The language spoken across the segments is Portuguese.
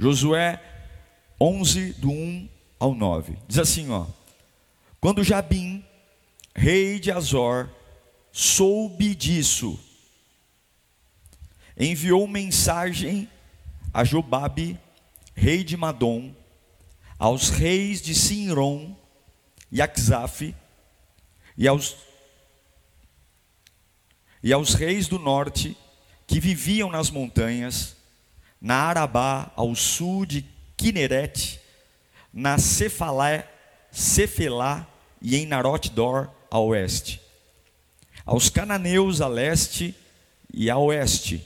Josué 11, do 1 ao 9. Diz assim: ó, Quando Jabim, rei de Azor, soube disso, enviou mensagem a Jobabe, rei de Madom, aos reis de Sinron e Axaf, e aos, e aos reis do norte que viviam nas montanhas, na Arabá, ao sul de Kineret, na Cefalé, Cefelá e em Narot-Dor, a oeste. Aos cananeus a leste e a oeste,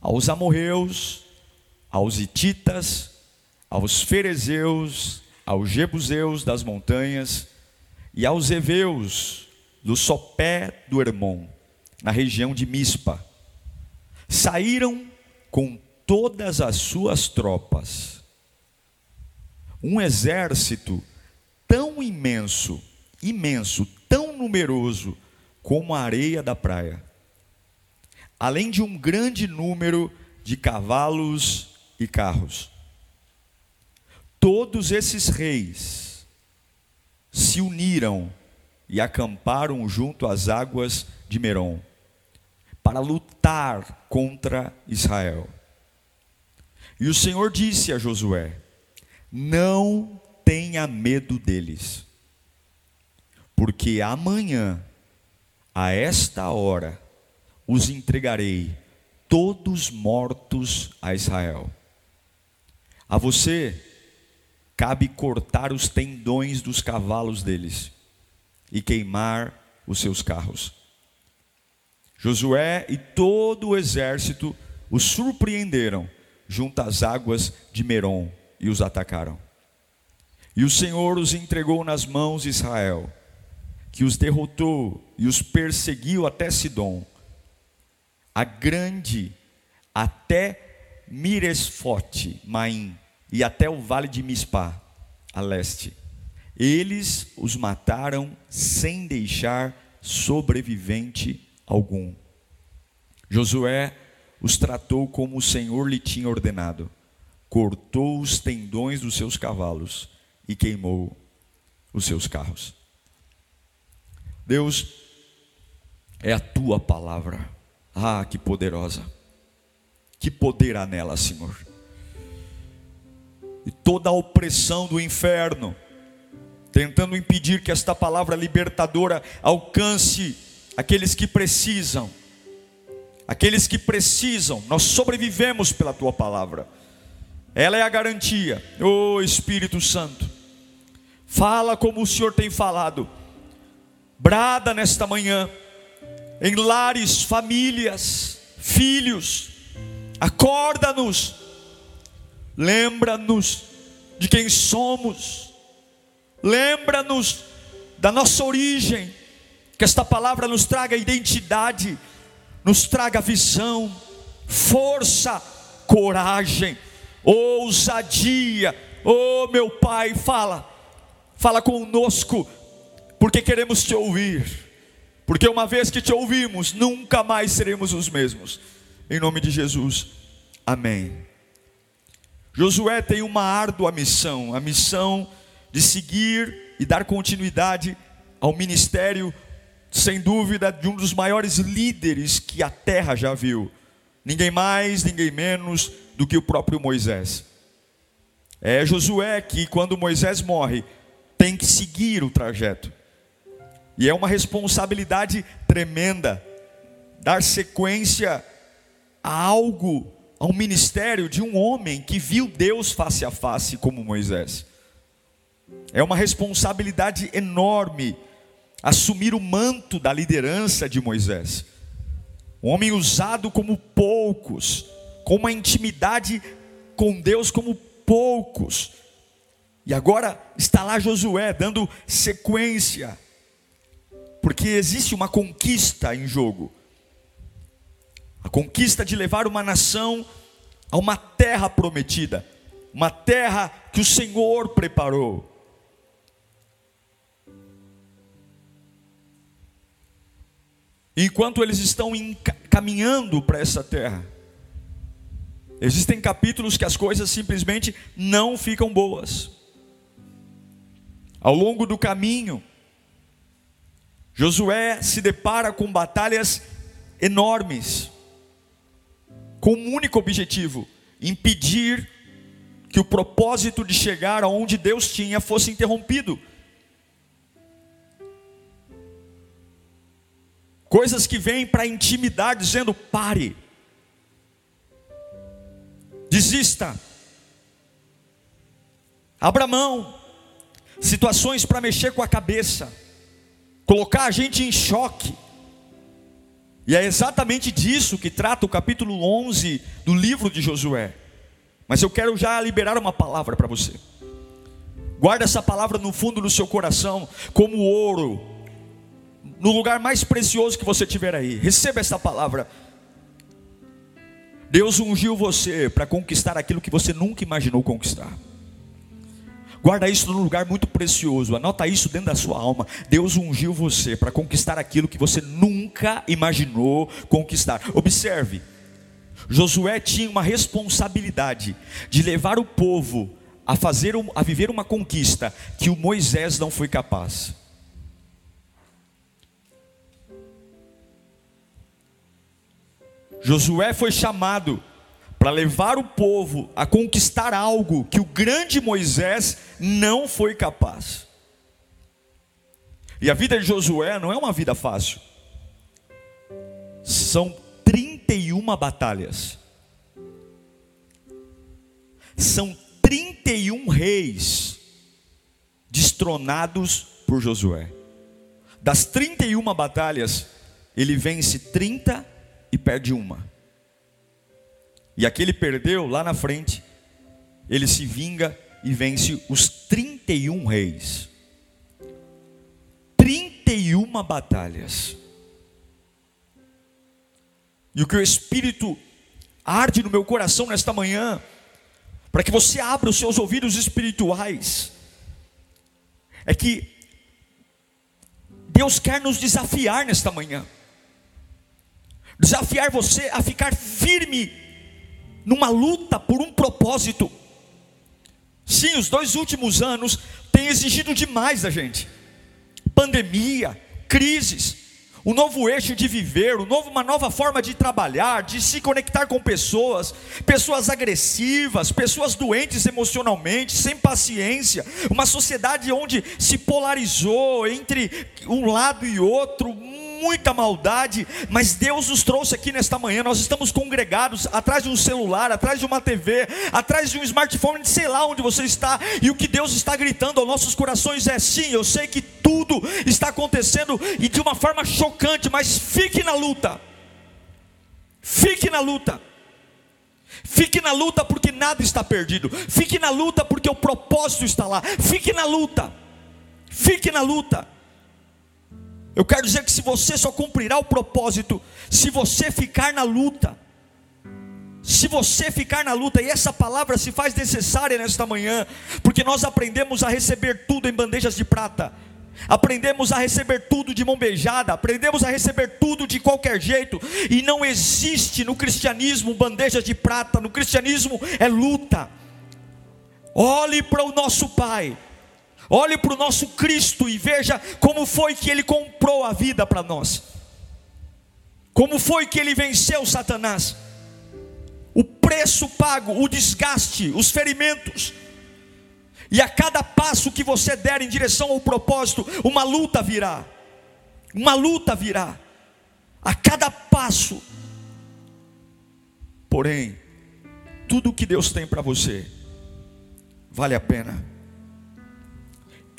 aos amorreus, aos ititas, aos ferezeus, aos jebuseus das montanhas e aos heveus do sopé do Hermon, na região de Mispa. Saíram com todas as suas tropas. Um exército tão imenso, imenso, tão numeroso como a areia da praia. Além de um grande número de cavalos e carros. Todos esses reis se uniram e acamparam junto às águas de Merom para lutar contra Israel. E o Senhor disse a Josué: Não tenha medo deles, porque amanhã, a esta hora, os entregarei todos mortos a Israel. A você cabe cortar os tendões dos cavalos deles e queimar os seus carros. Josué e todo o exército os surpreenderam junto às águas de Merom e os atacaram. E o Senhor os entregou nas mãos de Israel, que os derrotou e os perseguiu até Sidom, a grande até Miresfote, Maim, e até o vale de Mispá, a leste. Eles os mataram sem deixar sobrevivente algum. Josué os tratou como o Senhor lhe tinha ordenado. Cortou os tendões dos seus cavalos e queimou os seus carros. Deus, é a tua palavra. Ah, que poderosa. Que poder há nela, Senhor. E toda a opressão do inferno, tentando impedir que esta palavra libertadora alcance aqueles que precisam aqueles que precisam, nós sobrevivemos pela tua palavra. Ela é a garantia. Ô oh, Espírito Santo, fala como o Senhor tem falado. Brada nesta manhã em lares, famílias, filhos. Acorda-nos. Lembra-nos de quem somos. Lembra-nos da nossa origem. Que esta palavra nos traga identidade nos traga visão, força, coragem, ousadia. Oh, meu Pai, fala, fala conosco, porque queremos te ouvir. Porque uma vez que te ouvimos, nunca mais seremos os mesmos. Em nome de Jesus, amém. Josué tem uma árdua missão, a missão de seguir e dar continuidade ao ministério sem dúvida, de um dos maiores líderes que a terra já viu. Ninguém mais, ninguém menos do que o próprio Moisés. É Josué que, quando Moisés morre, tem que seguir o trajeto. E é uma responsabilidade tremenda dar sequência a algo, a um ministério de um homem que viu Deus face a face como Moisés. É uma responsabilidade enorme assumir o manto da liderança de Moisés. Um homem usado como poucos, com uma intimidade com Deus como poucos. E agora está lá Josué dando sequência, porque existe uma conquista em jogo a conquista de levar uma nação a uma terra prometida, uma terra que o Senhor preparou. Enquanto eles estão caminhando para essa terra, existem capítulos que as coisas simplesmente não ficam boas. Ao longo do caminho, Josué se depara com batalhas enormes, com um único objetivo: impedir que o propósito de chegar aonde Deus tinha fosse interrompido. Coisas que vêm para intimidar, dizendo: pare, desista, abra mão, situações para mexer com a cabeça, colocar a gente em choque. E é exatamente disso que trata o capítulo 11 do livro de Josué. Mas eu quero já liberar uma palavra para você. Guarda essa palavra no fundo do seu coração, como ouro, no lugar mais precioso que você tiver aí. Receba essa palavra. Deus ungiu você para conquistar aquilo que você nunca imaginou conquistar. Guarda isso num lugar muito precioso. Anota isso dentro da sua alma. Deus ungiu você para conquistar aquilo que você nunca imaginou conquistar. Observe. Josué tinha uma responsabilidade de levar o povo a fazer a viver uma conquista que o Moisés não foi capaz. Josué foi chamado para levar o povo a conquistar algo que o grande Moisés não foi capaz. E a vida de Josué não é uma vida fácil. São 31 batalhas. São 31 reis destronados por Josué. Das 31 batalhas, ele vence 30 e perde uma. E aquele perdeu lá na frente, ele se vinga e vence os 31 reis. 31 batalhas. E o que o Espírito arde no meu coração nesta manhã, para que você abra os seus ouvidos espirituais, é que Deus quer nos desafiar nesta manhã, desafiar você a ficar firme numa luta por um propósito. Sim, os dois últimos anos têm exigido demais da gente. Pandemia, crises, um novo eixo de viver, um uma nova forma de trabalhar, de se conectar com pessoas, pessoas agressivas, pessoas doentes emocionalmente, sem paciência, uma sociedade onde se polarizou entre um lado e outro, muita maldade, mas Deus nos trouxe aqui nesta manhã. Nós estamos congregados atrás de um celular, atrás de uma TV, atrás de um smartphone, sei lá onde você está, e o que Deus está gritando aos nossos corações é: sim, eu sei que tudo está acontecendo e de uma forma chocante, mas fique na luta. Fique na luta. Fique na luta porque nada está perdido. Fique na luta porque o propósito está lá. Fique na luta. Fique na luta. Eu quero dizer que se você só cumprirá o propósito, se você ficar na luta, se você ficar na luta, e essa palavra se faz necessária nesta manhã, porque nós aprendemos a receber tudo em bandejas de prata, aprendemos a receber tudo de mão beijada, aprendemos a receber tudo de qualquer jeito, e não existe no cristianismo bandejas de prata, no cristianismo é luta. Olhe para o nosso Pai, Olhe para o nosso Cristo e veja como foi que ele comprou a vida para nós. Como foi que ele venceu Satanás? O preço pago, o desgaste, os ferimentos. E a cada passo que você der em direção ao propósito, uma luta virá. Uma luta virá. A cada passo. Porém, tudo que Deus tem para você vale a pena.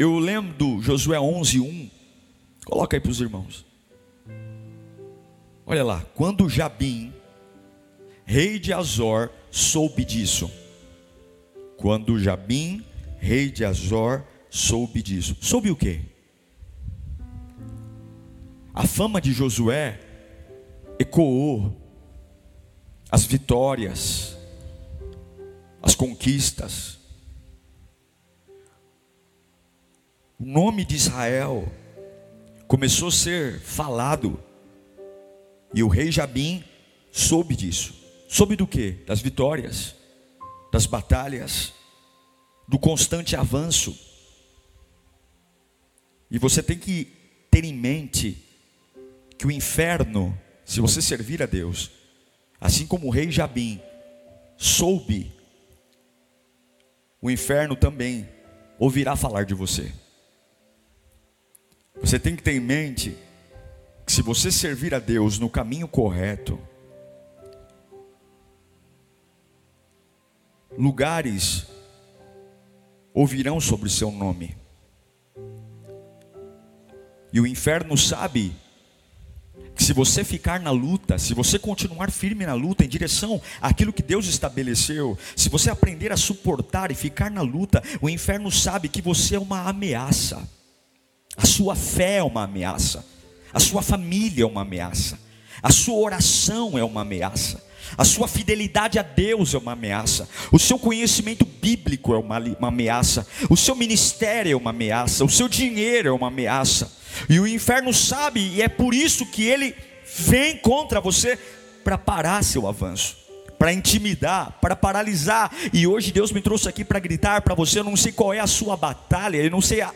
Eu lembro do Josué 11, 1. Coloca aí para os irmãos. Olha lá, quando Jabim, rei de Azor, soube disso, quando Jabim, rei de Azor, soube disso. Soube o quê? A fama de Josué ecoou as vitórias, as conquistas. O nome de Israel começou a ser falado. E o rei Jabim soube disso. Soube do que? Das vitórias, das batalhas, do constante avanço. E você tem que ter em mente que o inferno, se você servir a Deus, assim como o rei Jabim soube, o inferno também ouvirá falar de você. Você tem que ter em mente que se você servir a Deus no caminho correto, lugares ouvirão sobre seu nome. E o inferno sabe que se você ficar na luta, se você continuar firme na luta em direção àquilo que Deus estabeleceu, se você aprender a suportar e ficar na luta, o inferno sabe que você é uma ameaça. A sua fé é uma ameaça. A sua família é uma ameaça. A sua oração é uma ameaça. A sua fidelidade a Deus é uma ameaça. O seu conhecimento bíblico é uma, uma ameaça. O seu ministério é uma ameaça. O seu dinheiro é uma ameaça. E o inferno sabe, e é por isso que ele vem contra você para parar seu avanço para intimidar, para paralisar. E hoje Deus me trouxe aqui para gritar para você. Eu não sei qual é a sua batalha, eu não sei a,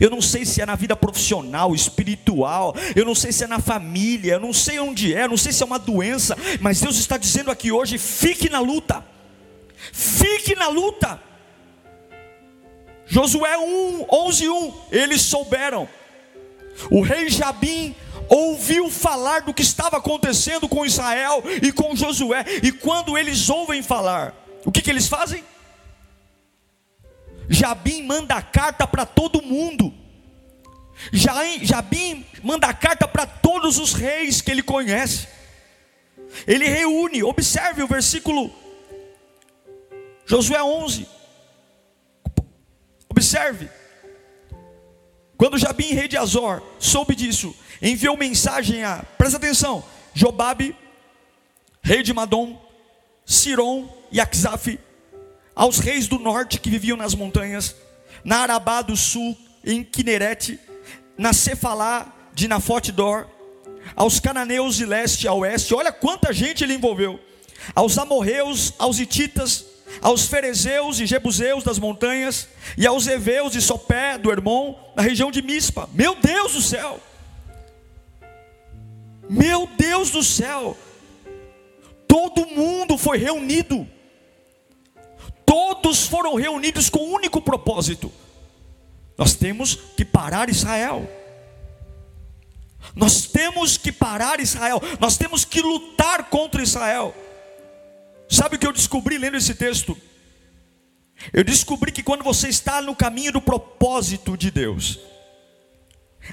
eu não sei se é na vida profissional, espiritual, eu não sei se é na família, eu não sei onde é, eu não sei se é uma doença, mas Deus está dizendo aqui hoje: fique na luta, fique na luta. Josué 1, 11, 1, eles souberam, o rei Jabim ouviu falar do que estava acontecendo com Israel e com Josué, e quando eles ouvem falar, o que, que eles fazem? Jabim manda carta para todo mundo. Jabim manda carta para todos os reis que ele conhece. Ele reúne, observe o versículo Josué 11. Observe. Quando Jabim, rei de Azor, soube disso, enviou mensagem a, presta atenção, Jobabe, rei de Madom, Siron e Axaf, aos reis do norte que viviam nas montanhas, na Arabá do sul, em Quinerete, na Cefalá de Nafote Dor, aos cananeus de leste a oeste, olha quanta gente ele envolveu, aos amorreus, aos ititas, aos ferezeus e jebuseus das montanhas, e aos heveus de Sopé, do Hermon, na região de Mispa, meu Deus do céu, meu Deus do céu, todo mundo foi reunido, todos foram reunidos com um único propósito: nós temos que parar Israel. Nós temos que parar Israel, nós temos que lutar contra Israel. Sabe o que eu descobri lendo esse texto? Eu descobri que quando você está no caminho do propósito de Deus,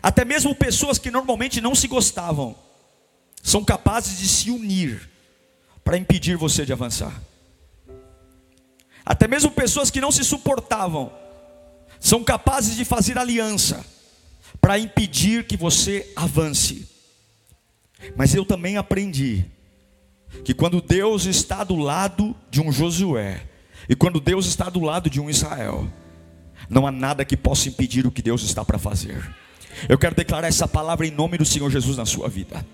até mesmo pessoas que normalmente não se gostavam, são capazes de se unir para impedir você de avançar. Até mesmo pessoas que não se suportavam são capazes de fazer aliança para impedir que você avance. Mas eu também aprendi que quando Deus está do lado de um Josué e quando Deus está do lado de um Israel, não há nada que possa impedir o que Deus está para fazer. Eu quero declarar essa palavra em nome do Senhor Jesus na sua vida.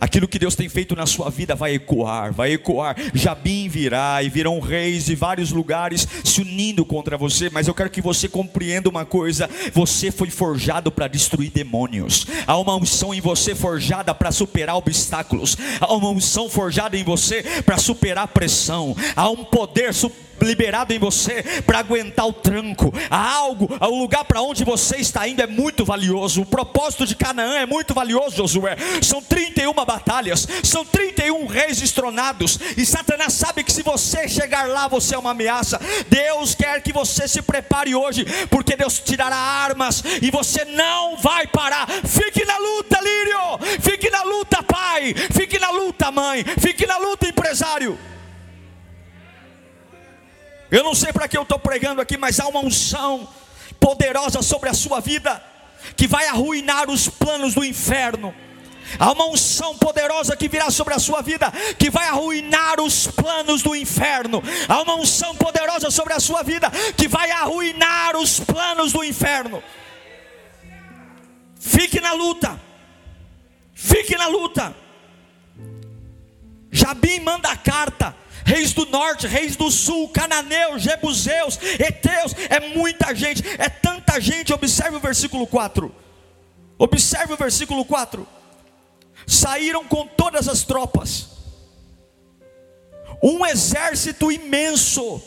Aquilo que Deus tem feito na sua vida vai ecoar, vai ecoar. Jabim virá e virão reis de vários lugares se unindo contra você. Mas eu quero que você compreenda uma coisa: você foi forjado para destruir demônios. Há uma unção em você forjada para superar obstáculos. Há uma unção forjada em você para superar pressão. Há um poder superior liberado em você para aguentar o tranco. Há algo, o lugar para onde você está indo é muito valioso. O propósito de Canaã é muito valioso, Josué. São 31 batalhas, são 31 reis estronados. E Satanás sabe que se você chegar lá, você é uma ameaça. Deus quer que você se prepare hoje, porque Deus tirará armas e você não vai parar. Fique na luta, Lírio. Fique na luta, pai. Fique na luta, mãe. Fique na luta, empresário. Eu não sei para que eu estou pregando aqui, mas há uma unção poderosa sobre a sua vida que vai arruinar os planos do inferno. Há uma unção poderosa que virá sobre a sua vida, que vai arruinar os planos do inferno. Há uma unção poderosa sobre a sua vida, que vai arruinar os planos do inferno. Fique na luta, fique na luta. Jabim manda a carta, reis do norte, reis do sul, cananeus, jebuseus, heteus, é muita gente, é tanta gente. Observe o versículo 4. Observe o versículo 4 saíram com todas as tropas, um exército imenso,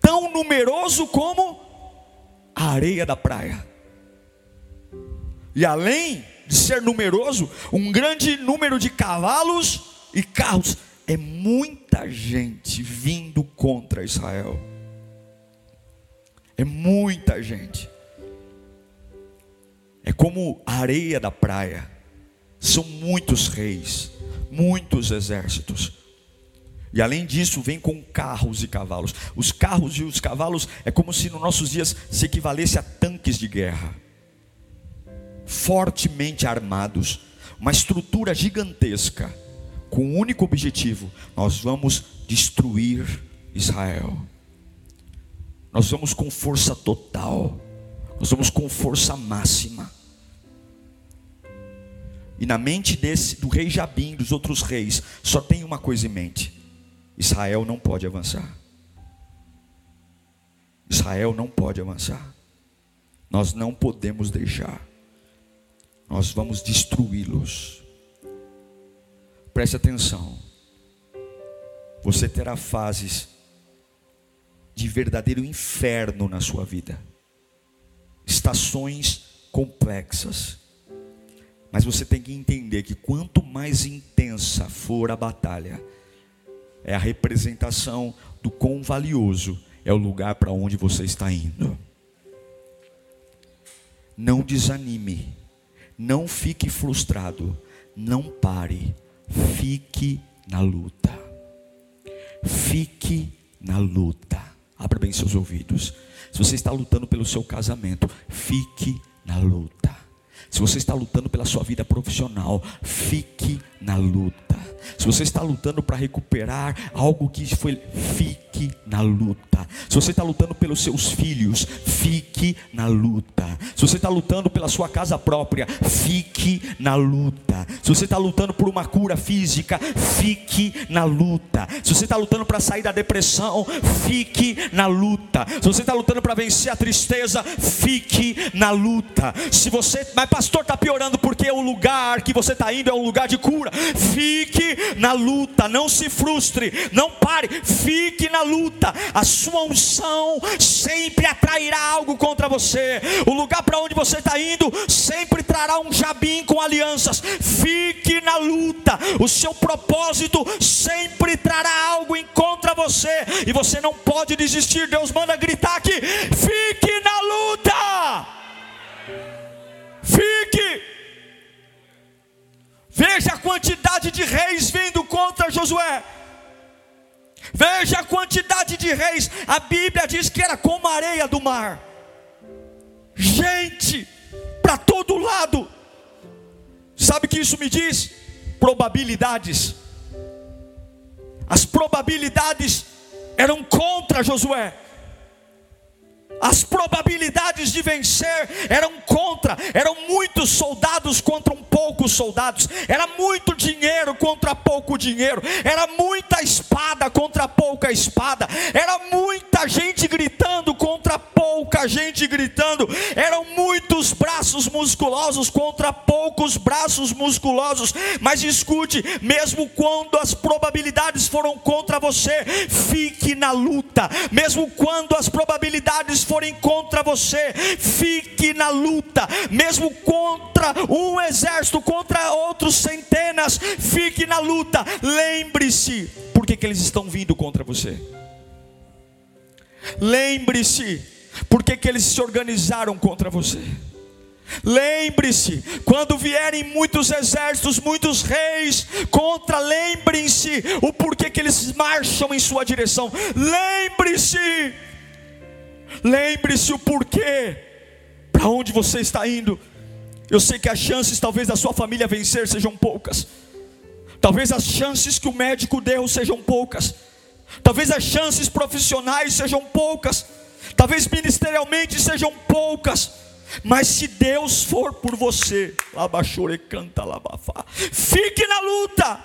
tão numeroso como a areia da praia. E além de ser numeroso, um grande número de cavalos e carros. É muita gente vindo contra Israel. É muita gente. É como a areia da praia. São muitos reis, muitos exércitos. E além disso, vem com carros e cavalos. Os carros e os cavalos é como se nos nossos dias se equivalesse a tanques de guerra. Fortemente armados, uma estrutura gigantesca, com um único objetivo: nós vamos destruir Israel. Nós vamos com força total, nós vamos com força máxima. E na mente desse do rei Jabim, dos outros reis, só tem uma coisa em mente: Israel não pode avançar. Israel não pode avançar. Nós não podemos deixar. Nós vamos destruí-los. Preste atenção. Você terá fases de verdadeiro inferno na sua vida. Estações complexas mas você tem que entender que quanto mais intensa for a batalha, é a representação do quão valioso é o lugar para onde você está indo. Não desanime, não fique frustrado, não pare, fique na luta. Fique na luta. Abra bem seus ouvidos. Se você está lutando pelo seu casamento, fique na luta. Se você está lutando pela sua vida profissional, fique na luta. Se você está lutando para recuperar algo que foi, fique na luta. Se você está lutando pelos seus filhos, fique na luta. Se você está lutando pela sua casa própria, fique na luta. Se você está lutando por uma cura física, fique na luta. Se você está lutando para sair da depressão, fique na luta. Se você está lutando para vencer a tristeza, fique na luta. Se você, mas pastor, está piorando porque o lugar que você está indo é um lugar de cura. Fique na luta, não se frustre, não pare, fique na luta. A sua unção sempre atrairá algo contra você. O lugar para onde você está indo sempre trará um jabim com alianças. Fique na luta. O seu propósito sempre trará algo em contra você e você não pode desistir. Deus manda gritar aqui: fique na luta. Fique. Veja a quantidade de reis vindo contra Josué. Veja a quantidade de reis. A Bíblia diz que era como a areia do mar. Gente, para todo lado. Sabe o que isso me diz? Probabilidades. As probabilidades eram contra Josué. As probabilidades de vencer eram contra, eram muitos soldados contra um poucos soldados, era muito dinheiro contra pouco dinheiro, era muita espada contra pouca espada, era muita gente gritando contra pouca gente gritando, eram muitos braços musculosos contra poucos braços musculosos. Mas escute, mesmo quando as probabilidades foram contra você, fique na luta, mesmo quando as probabilidades forem contra você, fique na luta, mesmo contra um exército, contra outros centenas, fique na luta. Lembre-se, por que, eles estão vindo contra você? Lembre-se, por que, que eles se organizaram contra você? Lembre-se, quando vierem muitos exércitos, muitos reis contra, lembrem-se o porquê que eles marcham em sua direção. Lembre-se, lembre-se o porquê, para onde você está indo. Eu sei que as chances, talvez, da sua família vencer sejam poucas, talvez as chances que o médico deu sejam poucas, talvez as chances profissionais sejam poucas, talvez ministerialmente sejam poucas mas se Deus for por você, labachore canta labafá. Fique na luta.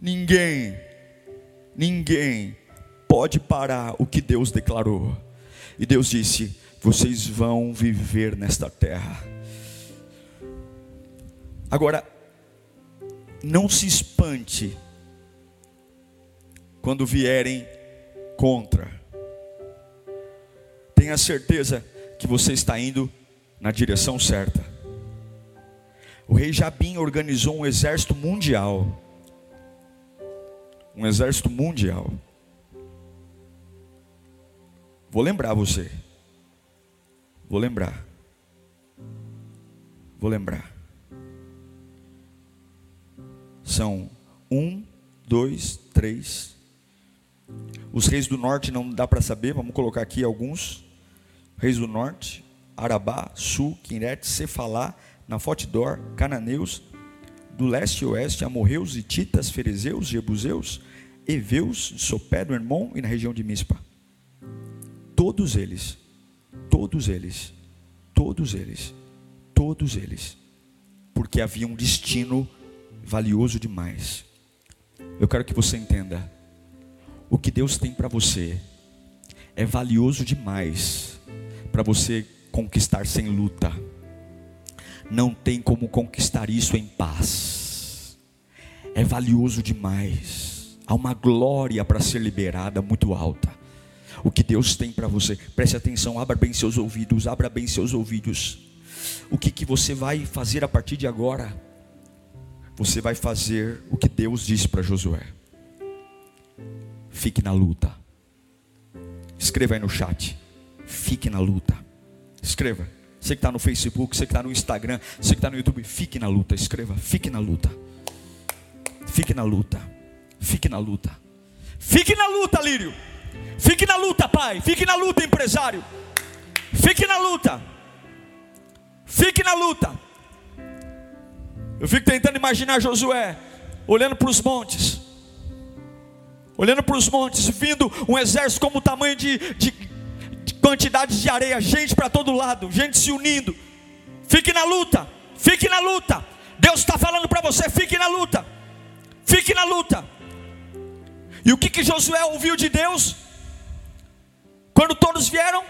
Ninguém, ninguém pode parar o que Deus declarou. E Deus disse: vocês vão viver nesta terra. Agora, não se espante quando vierem contra tenha certeza que você está indo na direção certa. O rei Jabim organizou um exército mundial. Um exército mundial. Vou lembrar você. Vou lembrar. Vou lembrar. São um, dois, três. Os reis do norte não dá para saber, vamos colocar aqui alguns reis do norte, Arabá, Sul, Quiret, Cefalá, Nafotidor, Cananeus, do leste e oeste, amorreus, ititas, ferezeus, jebuseus, heveus, Sopé do Hermon e na região de Mispa. Todos eles, todos eles, todos eles, todos eles, porque havia um destino valioso demais. Eu quero que você entenda, o que Deus tem para você é valioso demais para você conquistar sem luta. Não tem como conquistar isso em paz. É valioso demais. Há uma glória para ser liberada muito alta. O que Deus tem para você, preste atenção, abra bem seus ouvidos, abra bem seus ouvidos. O que, que você vai fazer a partir de agora? Você vai fazer o que Deus disse para Josué. Fique na luta. Escreva aí no chat. Fique na luta. Escreva. Você que está no Facebook, você que está no Instagram, você que está no YouTube, fique na luta. Escreva. Fique na luta. Fique na luta. Fique na luta. Fique na luta, Lírio. Fique na luta, pai. Fique na luta, empresário. Fique na luta. Fique na luta. Eu fico tentando imaginar Josué olhando para os montes, olhando para os montes, vindo um exército como o tamanho de, de, quantidades de areia, gente para todo lado, gente se unindo. Fique na luta, fique na luta. Deus está falando para você: fique na luta, fique na luta. E o que, que Josué ouviu de Deus? Quando todos vieram,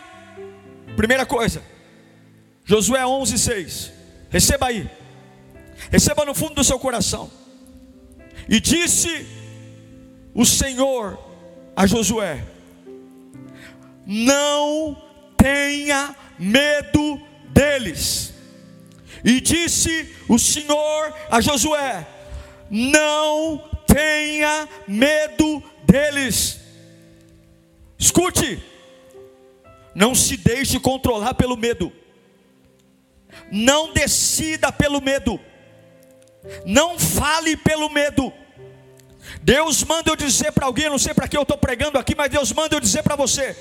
primeira coisa, Josué 11:6. Receba aí, receba no fundo do seu coração. E disse o Senhor a Josué: não tenha medo deles. E disse o Senhor a Josué: Não tenha medo deles. Escute, não se deixe controlar pelo medo, não decida pelo medo, não fale pelo medo. Deus manda eu dizer para alguém, não sei para quem eu estou pregando aqui, mas Deus manda eu dizer para você: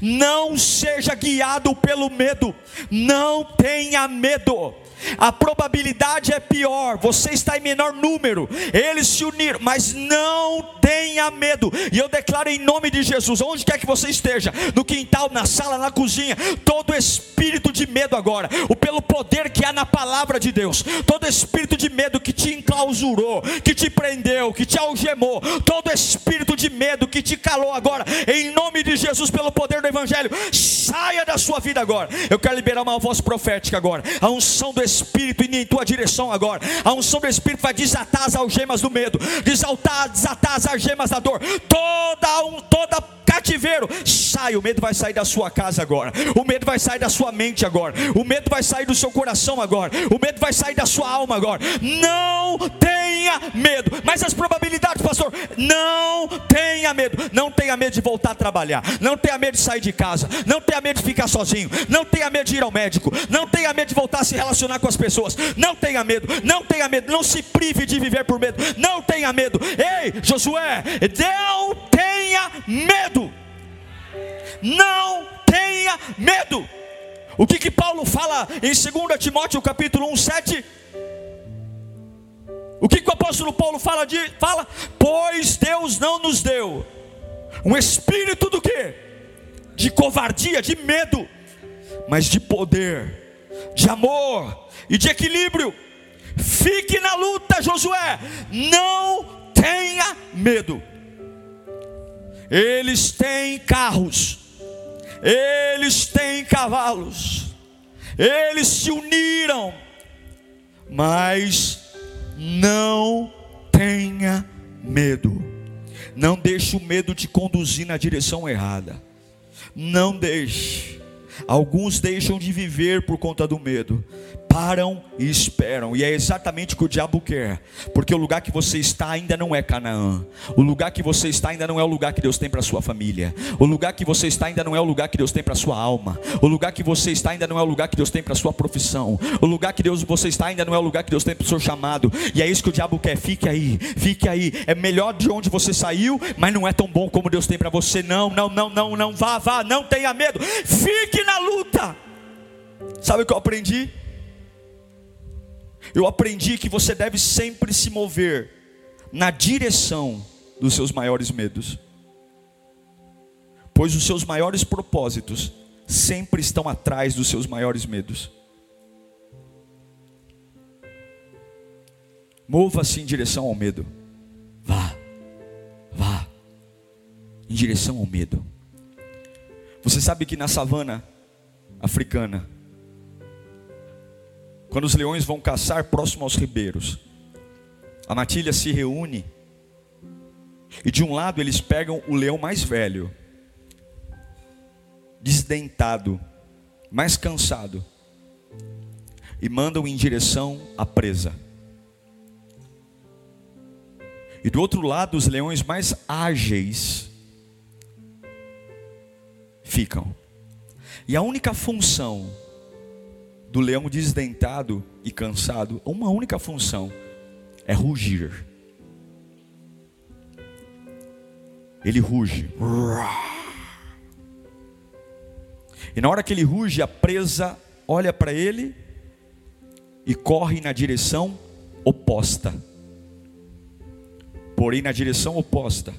não seja guiado pelo medo, não tenha medo. A probabilidade é pior, você está em menor número, eles se uniram, mas não tenha medo. E eu declaro em nome de Jesus, onde quer que você esteja, no quintal, na sala, na cozinha, todo espírito de medo agora, o pelo poder que há na palavra de Deus, todo espírito de medo que te enclausurou, que te prendeu, que te algemou, todo espírito de medo que te calou agora, em nome de Jesus, pelo poder do Evangelho, saia da sua vida agora. Eu quero liberar uma voz profética agora, a unção do Espírito indo em tua direção agora, a unção do Espírito vai desatar as algemas do medo, desatar, desatar as algemas da dor, toda, um, toda cativeiro, sai, o medo vai sair da sua casa agora, o medo vai sair da sua mente agora, o medo vai sair do seu coração agora, o medo vai sair da sua alma agora. Não tenha medo, mas as probabilidades, pastor, não tenha medo, não tenha medo de voltar a trabalhar, não tenha medo de sair de casa, não tenha medo de ficar sozinho, não tenha medo de ir ao médico, não tenha medo de voltar a se relacionar com as pessoas, não tenha medo, não tenha medo, não se prive de viver por medo, não tenha medo. Ei, Josué, não tenha medo. Não tenha medo. O que que Paulo fala em 2 Timóteo capítulo 1, 7? O que, que o apóstolo Paulo fala de fala? Pois Deus não nos deu um espírito do que? De covardia, de medo, mas de poder, de amor e de equilíbrio. Fique na luta, Josué. Não tenha medo. Eles têm carros, eles têm cavalos, eles se uniram, mas não tenha medo. Não deixe o medo te conduzir na direção errada. Não deixe. Alguns deixam de viver por conta do medo param e esperam, e é exatamente o que o diabo quer, porque o lugar que você está ainda não é Canaã, o lugar que você está ainda não é o lugar que Deus tem para sua família, o lugar que você está ainda não é o lugar que Deus tem para sua alma, o lugar que você está ainda não é o lugar que Deus tem para sua profissão, o lugar que Deus você está ainda não é o lugar que Deus tem para o seu chamado, e é isso que o diabo quer. Fique aí, fique aí. É melhor de onde você saiu, mas não é tão bom como Deus tem para você. Não, não, não, não, não vá, vá, não tenha medo. Fique na luta. Sabe o que eu aprendi? Eu aprendi que você deve sempre se mover na direção dos seus maiores medos, pois os seus maiores propósitos sempre estão atrás dos seus maiores medos. Mova-se em direção ao medo. Vá, vá, em direção ao medo. Você sabe que na savana africana, quando os leões vão caçar próximo aos ribeiros, a matilha se reúne e de um lado eles pegam o leão mais velho, desdentado, mais cansado, e mandam em direção à presa. E do outro lado, os leões mais ágeis ficam. E a única função do leão desdentado e cansado, uma única função: é rugir. Ele ruge. E na hora que ele ruge, a presa olha para ele e corre na direção oposta. Porém, na direção oposta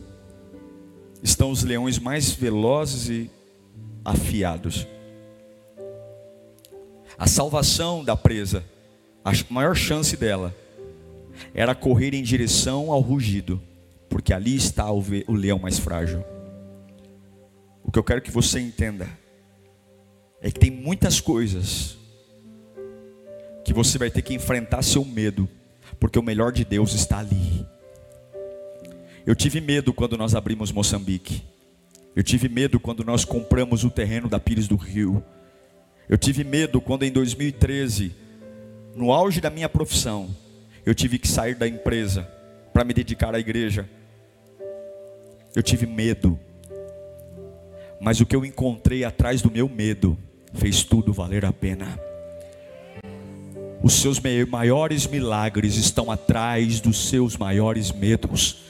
estão os leões mais velozes e afiados a salvação da presa, a maior chance dela era correr em direção ao rugido, porque ali está o, leão mais frágil. O que eu quero que você entenda é que tem muitas coisas que você vai ter que enfrentar seu medo, porque o melhor de Deus está ali. Eu tive medo quando nós abrimos Moçambique. Eu tive medo quando nós compramos o terreno da Pires do Rio. Eu tive medo quando em 2013, no auge da minha profissão, eu tive que sair da empresa para me dedicar à igreja. Eu tive medo. Mas o que eu encontrei atrás do meu medo fez tudo valer a pena. Os seus maiores milagres estão atrás dos seus maiores medos.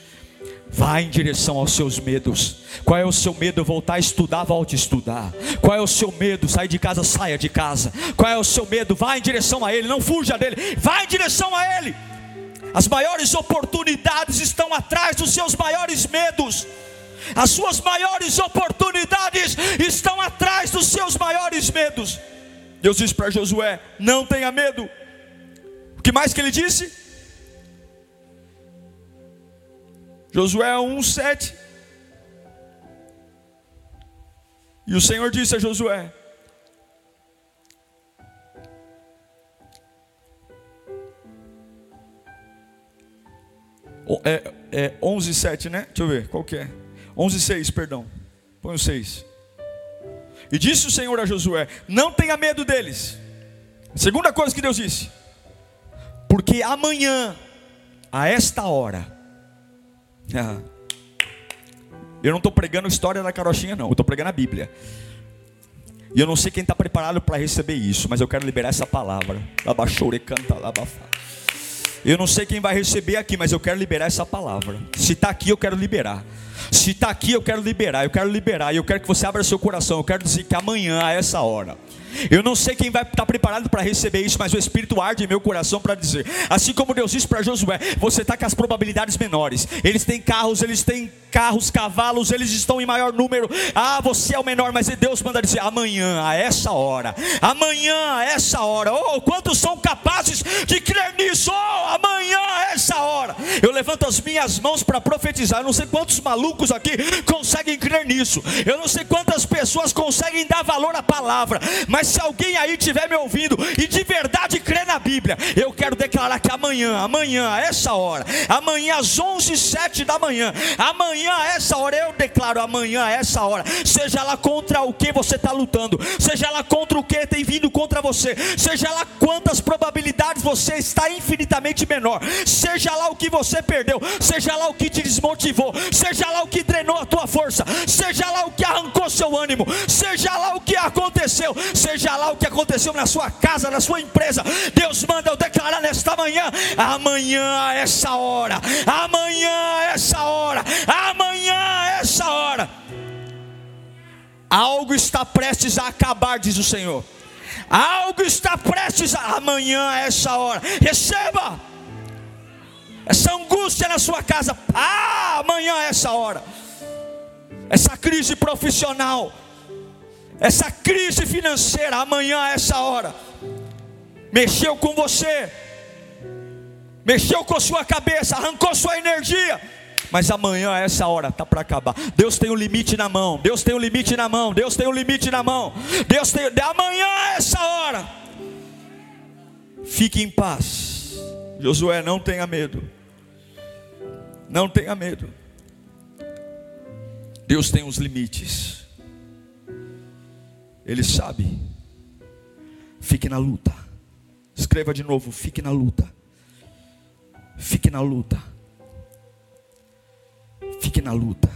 Vá em direção aos seus medos. Qual é o seu medo? Voltar a estudar, volte a estudar. Qual é o seu medo? Sair de casa, saia de casa. Qual é o seu medo? Vá em direção a Ele, não fuja dele. Vá em direção a Ele. As maiores oportunidades estão atrás dos seus maiores medos. As suas maiores oportunidades estão atrás dos seus maiores medos. Deus disse para Josué: Não tenha medo. O que mais que ele disse? Josué 1:7. E o Senhor disse a Josué: é, é 11, 7, né? Deixa eu ver, qual que é? 11, 6, perdão. Põe o 6. E disse o Senhor a Josué: Não tenha medo deles. Segunda coisa que Deus disse: Porque amanhã, a esta hora, eu não estou pregando história da carochinha, não, eu estou pregando a Bíblia. E eu não sei quem está preparado para receber isso, mas eu quero liberar essa palavra. canta, Eu não sei quem vai receber aqui, mas eu quero liberar essa palavra. Se está aqui, eu quero liberar. Se está aqui, eu quero liberar, eu quero liberar, e eu quero que você abra seu coração. Eu quero dizer que amanhã, a essa hora, eu não sei quem vai estar preparado para receber isso, mas o Espírito arde em meu coração para dizer. Assim como Deus disse para Josué: você está com as probabilidades menores. Eles têm carros, eles têm carros, cavalos, eles estão em maior número. Ah, você é o menor, mas Deus manda dizer: amanhã, a essa hora, amanhã, a essa hora. Oh, quantos são capazes de crer nisso? Oh, amanhã, a essa hora. Eu levanto as minhas mãos para profetizar. Eu não sei quantos malucos aqui conseguem crer nisso. Eu não sei quantas pessoas conseguem dar valor à palavra, mas se alguém aí estiver me ouvindo e de verdade crê na Bíblia, eu quero declarar que amanhã, amanhã, a essa hora, amanhã às 11 7 da manhã, amanhã a essa hora, eu declaro amanhã a essa hora, seja lá contra o que você está lutando, seja lá contra o que tem vindo contra você, seja lá quantas probabilidades você está infinitamente menor, seja lá o que você perdeu, seja lá o que te desmotivou, seja lá o que drenou a tua força, seja lá o que arrancou seu ânimo, seja lá o que aconteceu, seja lá o que aconteceu na sua casa, na sua empresa, Deus manda eu declarar nesta manhã, amanhã a essa hora, amanhã a essa hora, amanhã a essa hora, algo está prestes a acabar, diz o Senhor. Algo está prestes a amanhã a essa hora. Receba essa angústia na sua casa. Ah, amanhã a essa hora. Essa crise profissional essa crise financeira amanhã a essa hora mexeu com você, mexeu com sua cabeça, arrancou sua energia. Mas amanhã a essa hora está para acabar. Deus tem um limite na mão. Deus tem um limite na mão. Deus tem um limite na mão. Deus tem. Amanhã a essa hora. Fique em paz. Josué, não tenha medo. Não tenha medo. Deus tem os limites. Ele sabe. Fique na luta. Escreva de novo: fique na luta. Fique na luta. Fique na luta.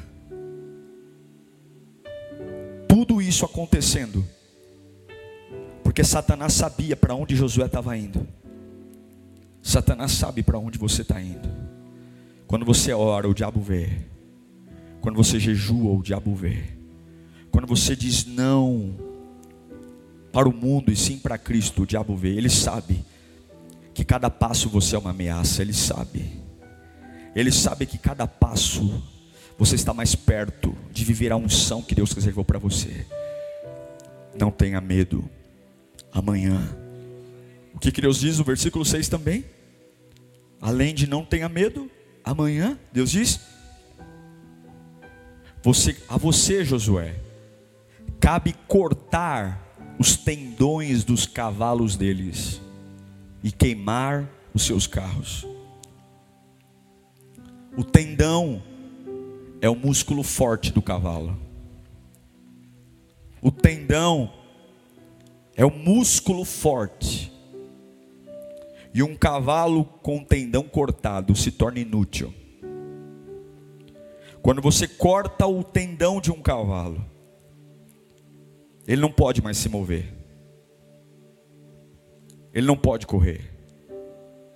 Tudo isso acontecendo, porque Satanás sabia para onde Josué estava indo. Satanás sabe para onde você está indo. Quando você ora, o diabo vê. Quando você jejua, o diabo vê. Quando você diz não para o mundo e sim para Cristo, o diabo vê, ele sabe que cada passo você é uma ameaça, ele sabe. Ele sabe que cada passo você está mais perto de viver a unção que Deus reservou para você. Não tenha medo. Amanhã. O que, que Deus diz no versículo 6 também? Além de não tenha medo, amanhã, Deus diz: você, a você, Josué, cabe cortar os tendões dos cavalos deles e queimar os seus carros. O tendão é o músculo forte do cavalo. O tendão é o músculo forte. E um cavalo com tendão cortado se torna inútil. Quando você corta o tendão de um cavalo, ele não pode mais se mover. Ele não pode correr.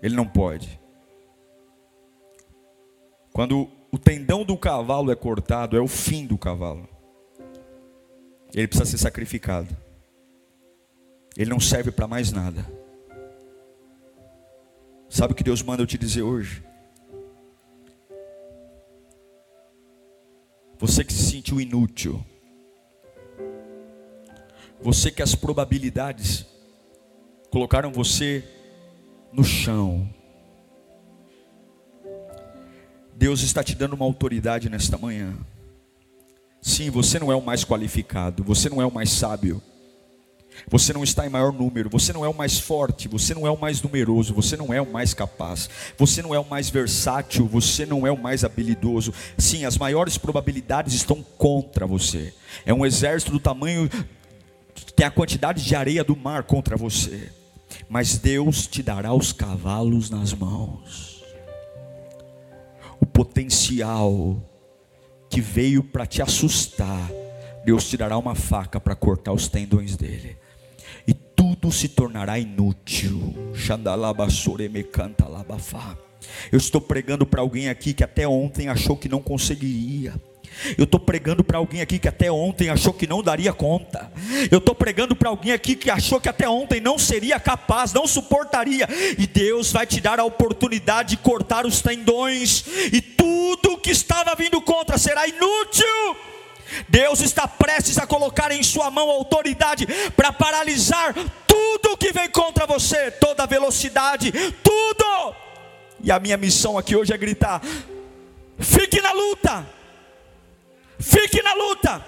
Ele não pode. Quando o tendão do cavalo é cortado, é o fim do cavalo. Ele precisa ser sacrificado. Ele não serve para mais nada. Sabe o que Deus manda eu te dizer hoje? Você que se sentiu inútil, você que as probabilidades colocaram você no chão. Deus está te dando uma autoridade nesta manhã. Sim, você não é o mais qualificado, você não é o mais sábio, Você não está em maior número, você não é o mais forte, você não é o mais numeroso, você não é o mais capaz, você não é o mais versátil, você não é o mais habilidoso. Sim, as maiores probabilidades estão contra você. É um exército do tamanho tem a quantidade de areia do mar contra você. Mas Deus te dará os cavalos nas mãos. O potencial que veio para te assustar, Deus te dará uma faca para cortar os tendões dele e tudo se tornará inútil. Eu estou pregando para alguém aqui que até ontem achou que não conseguiria. Eu estou pregando para alguém aqui que até ontem achou que não daria conta. Eu estou pregando para alguém aqui que achou que até ontem não seria capaz, não suportaria. E Deus vai te dar a oportunidade de cortar os tendões, e tudo que estava vindo contra será inútil. Deus está prestes a colocar em sua mão autoridade para paralisar tudo que vem contra você, toda velocidade, tudo. E a minha missão aqui hoje é gritar: fique na luta, fique na luta.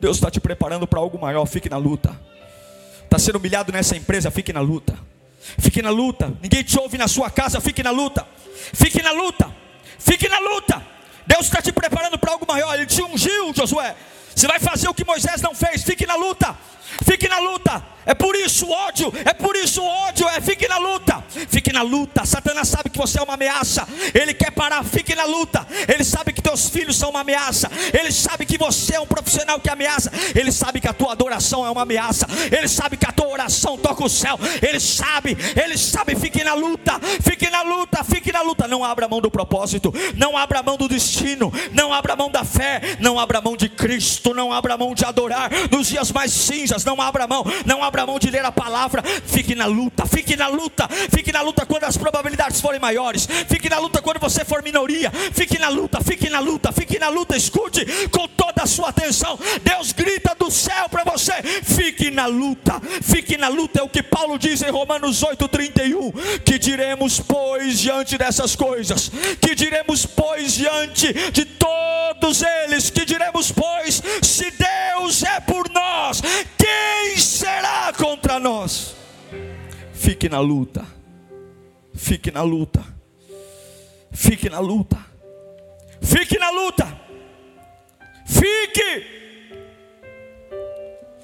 Deus está te preparando para algo maior, fique na luta. Está sendo humilhado nessa empresa, fique na luta. Fique na luta. Ninguém te ouve na sua casa, fique na luta. Fique na luta. Fique na luta. Deus está te preparando para algo maior. Ele te ungiu, Josué. Você vai fazer o que Moisés não fez. Fique na luta. Fique na luta. É por isso o ódio, é por isso o ódio, é fique na luta. Fique na luta. Satanás sabe que você é uma ameaça. Ele quer parar, fique na luta. Ele sabe que teus filhos são uma ameaça. Ele sabe que você é um profissional que ameaça. Ele sabe que a tua adoração é uma ameaça. Ele sabe que a tua oração toca o céu. Ele sabe, ele sabe, fique na luta. Fique na luta, fique na luta. Não abra mão do propósito, não abra mão do destino, não abra mão da fé, não abra mão de Cristo, não abra mão de adorar nos dias mais cinzas, não abra mão, não abra abra mão de ler a palavra, fique na luta, fique na luta, fique na luta quando as probabilidades forem maiores, fique na luta quando você for minoria, fique na luta, fique na luta, fique na luta, escute com toda a sua atenção. Deus grita do céu para você: fique na luta, fique na luta, é o que Paulo diz em Romanos 8,31: que diremos, pois, diante dessas coisas, que diremos, pois, diante de todos eles, que diremos, pois, se Deus é por nós, quem será contra nós. Fique na luta. Fique na luta. Fique na luta. Fique na luta. Fique.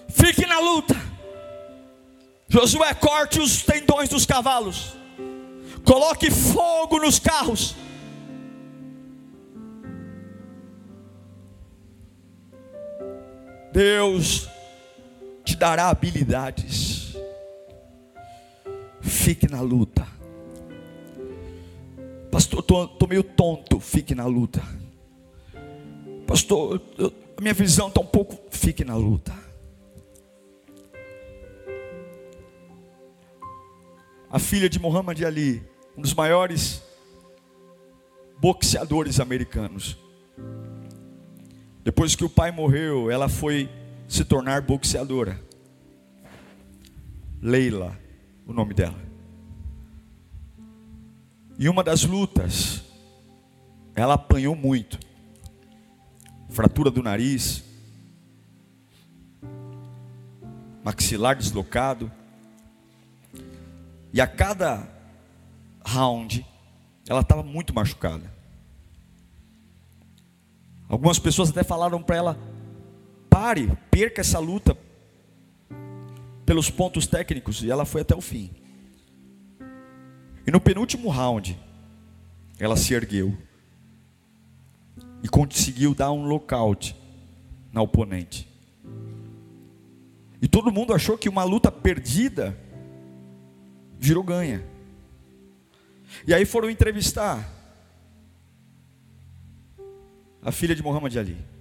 Fique na luta. Josué, corte os tendões dos cavalos. Coloque fogo nos carros. Deus te dará habilidades. Fique na luta. Pastor, estou meio tonto. Fique na luta. Pastor, eu, a minha visão está um pouco. Fique na luta. A filha de Muhammad Ali, um dos maiores boxeadores americanos. Depois que o pai morreu, ela foi se tornar boxeadora. Leila, o nome dela. E uma das lutas, ela apanhou muito. Fratura do nariz, maxilar deslocado. E a cada round, ela estava muito machucada. Algumas pessoas até falaram para ela: pare, perca essa luta pelos pontos técnicos, e ela foi até o fim. E no penúltimo round, ela se ergueu e conseguiu dar um lockout na oponente. E todo mundo achou que uma luta perdida virou ganha. E aí foram entrevistar a filha de Muhammad Ali.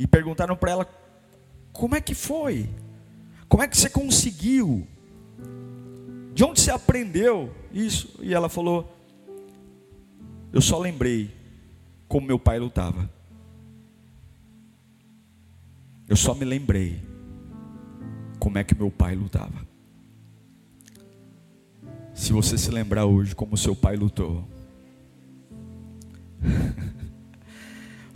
E perguntaram para ela como é que foi? Como é que você conseguiu? De onde você aprendeu isso? E ela falou: Eu só lembrei como meu pai lutava. Eu só me lembrei como é que meu pai lutava. Se você se lembrar hoje como seu pai lutou,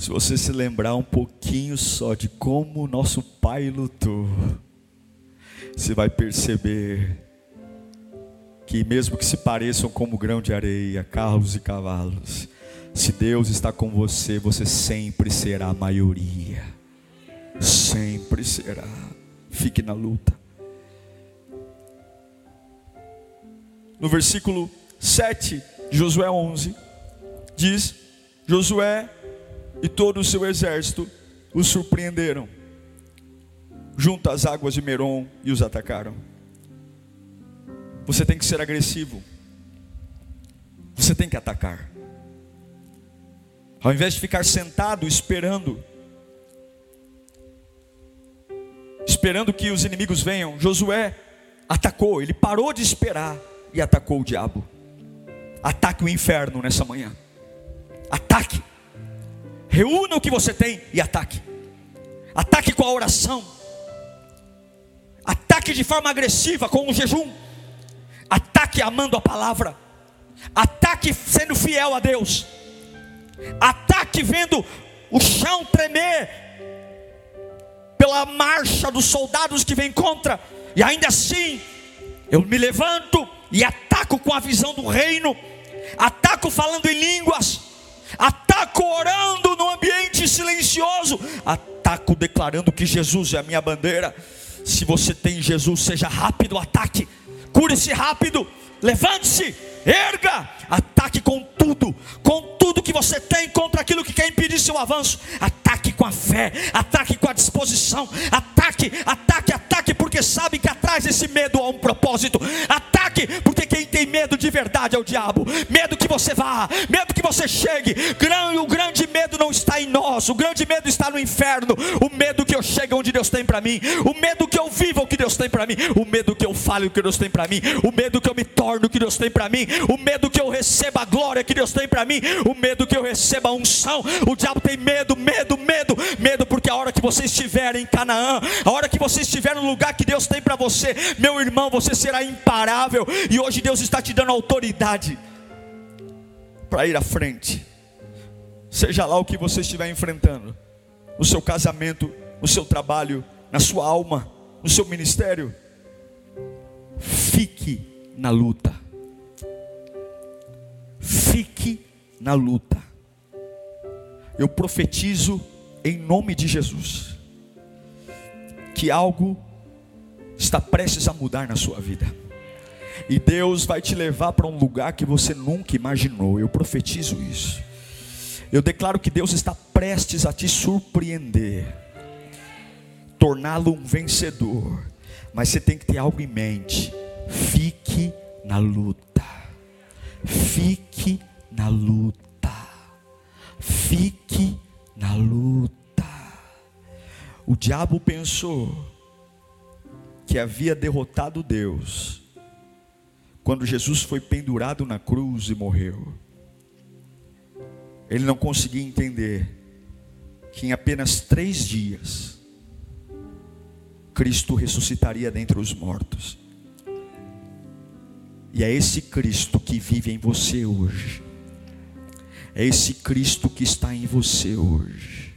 Se você se lembrar um pouquinho só de como o nosso pai lutou, você vai perceber que, mesmo que se pareçam como grão de areia, carros e cavalos, se Deus está com você, você sempre será a maioria. Sempre será. Fique na luta. No versículo 7 de Josué 11, diz: Josué e todo o seu exército os surpreenderam junto às águas de Merom e os atacaram. Você tem que ser agressivo. Você tem que atacar. Ao invés de ficar sentado esperando, esperando que os inimigos venham, Josué atacou, ele parou de esperar e atacou o diabo. Ataque o inferno nessa manhã. Ataque. Reúna o que você tem e ataque. Ataque com a oração. Ataque de forma agressiva com o jejum. Ataque amando a palavra. Ataque sendo fiel a Deus. Ataque vendo o chão tremer pela marcha dos soldados que vem contra. E ainda assim, eu me levanto e ataco com a visão do reino. Ataco falando em línguas. Ataco orando no ambiente silencioso. Ataco declarando que Jesus é a minha bandeira. Se você tem Jesus, seja rápido, ataque, cure-se rápido, levante-se, erga, ataque com tudo, com tudo que você tem contra aquilo que quer impedir seu avanço. Ataque com a fé, ataque com a disposição, ataque, ataque, ataque, porque sabe que atrás desse medo há um propósito. Ataque, porque quem medo de verdade é o diabo. Medo que você vá, medo que você chegue. O grande medo não está em nós, o grande medo está no inferno. O medo que eu chegue onde Deus tem para mim, o medo que eu viva o que Deus tem para mim, o medo que eu fale o que Deus tem para mim, o medo que eu me torne o que Deus tem para mim, o medo que eu receba a glória que Deus tem para mim, o medo que eu receba a unção. O diabo tem medo, medo, medo, medo, porque a hora que você estiver em Canaã, a hora que você estiver no lugar que Deus tem para você, meu irmão, você será imparável. E hoje Deus está te dando autoridade para ir à frente. Seja lá o que você estiver enfrentando, no seu casamento, no seu trabalho, na sua alma, no seu ministério, fique na luta. Fique na luta. Eu profetizo em nome de Jesus que algo está prestes a mudar na sua vida. E Deus vai te levar para um lugar que você nunca imaginou. Eu profetizo isso. Eu declaro que Deus está prestes a te surpreender, torná-lo um vencedor. Mas você tem que ter algo em mente. Fique na luta. Fique na luta. Fique na luta. O diabo pensou que havia derrotado Deus quando Jesus foi pendurado na cruz e morreu. Ele não conseguia entender que em apenas três dias Cristo ressuscitaria dentre os mortos. E é esse Cristo que vive em você hoje. É esse Cristo que está em você hoje.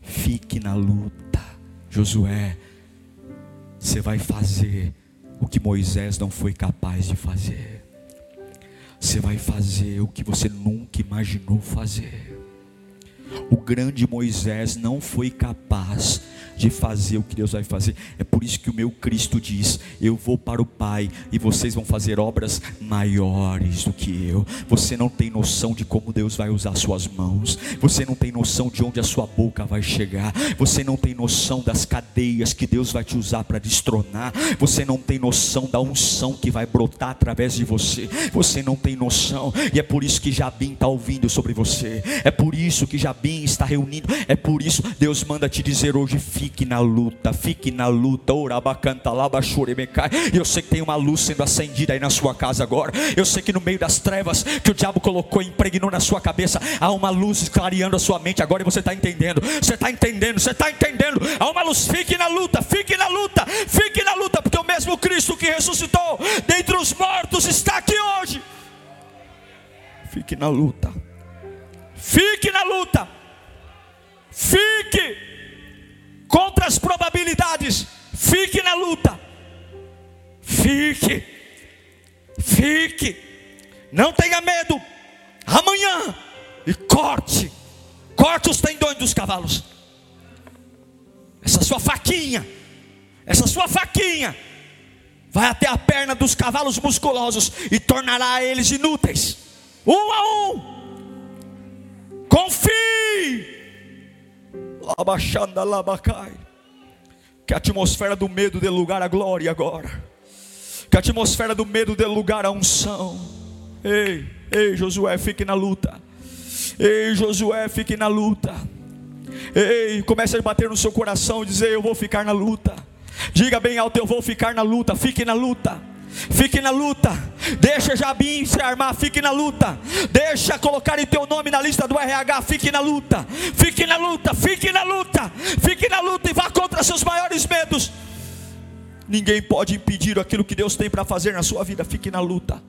Fique na luta, Josué. Você vai fazer o que Moisés não foi capaz de fazer. Você vai fazer o que você nunca imaginou fazer. O grande Moisés não foi capaz de fazer o que Deus vai fazer. É por isso que o meu Cristo diz: Eu vou para o Pai e vocês vão fazer obras maiores do que eu. Você não tem noção de como Deus vai usar suas mãos. Você não tem noção de onde a sua boca vai chegar. Você não tem noção das cadeias que Deus vai te usar para destronar. Você não tem noção da unção que vai brotar através de você. Você não tem noção. E é por isso que Jabim está ouvindo sobre você. É por isso que Jabim está reunindo. É por isso Deus manda te dizer hoje, Fique na luta, fique na luta. E eu sei que tem uma luz sendo acendida aí na sua casa agora. Eu sei que no meio das trevas que o diabo colocou impregnou na sua cabeça, há uma luz clareando a sua mente agora e você está entendendo. Você está entendendo, você está entendendo. Há uma luz, fique na luta, fique na luta, fique na luta, porque o mesmo Cristo que ressuscitou dentre os mortos está aqui hoje. Fique na luta. Fique na luta. Fique contra as probabilidades. Fique na luta. Fique, fique, não tenha medo. Amanhã, e corte, corte os tendões dos cavalos. Essa sua faquinha, essa sua faquinha, vai até a perna dos cavalos musculosos e tornará eles inúteis, um a um. Confie. Que a atmosfera do medo dê lugar à glória agora. Que a atmosfera do medo dê lugar à unção. Ei, ei, Josué, fique na luta. Ei, Josué, fique na luta. Ei, comece a bater no seu coração e dizer: Eu vou ficar na luta. Diga bem alto: Eu vou ficar na luta. Fique na luta. Fique na luta. Deixa Jabim se armar. Fique na luta. Deixa colocar em teu nome na lista do RH. Fique na luta. Fique na luta. Fique na luta. Fique na luta e vá contra seus maiores medos. Ninguém pode impedir aquilo que Deus tem para fazer na sua vida. Fique na luta.